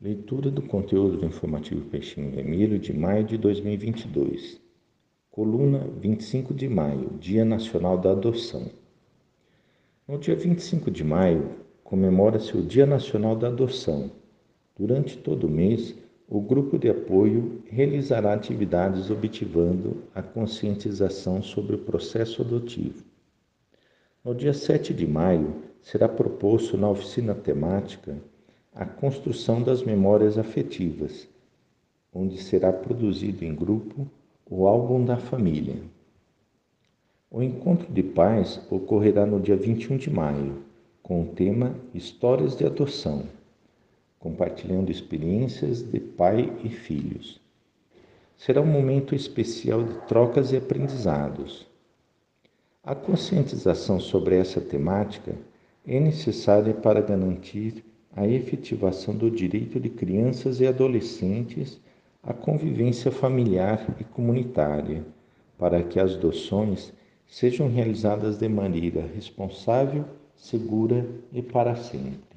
Leitura do conteúdo do informativo Peixinho Vermelho de maio de 2022. Coluna 25 de maio, Dia Nacional da Adoção. No dia 25 de maio, comemora-se o Dia Nacional da Adoção. Durante todo o mês, o grupo de apoio realizará atividades objetivando a conscientização sobre o processo adotivo. No dia 7 de maio, será proposto na oficina temática a construção das memórias afetivas, onde será produzido em grupo o álbum da família. O encontro de pais ocorrerá no dia 21 de maio, com o tema Histórias de Adoção, compartilhando experiências de pai e filhos. Será um momento especial de trocas e aprendizados. A conscientização sobre essa temática é necessária para garantir a efetivação do direito de crianças e adolescentes à convivência familiar e comunitária, para que as adoções sejam realizadas de maneira responsável, segura e para sempre.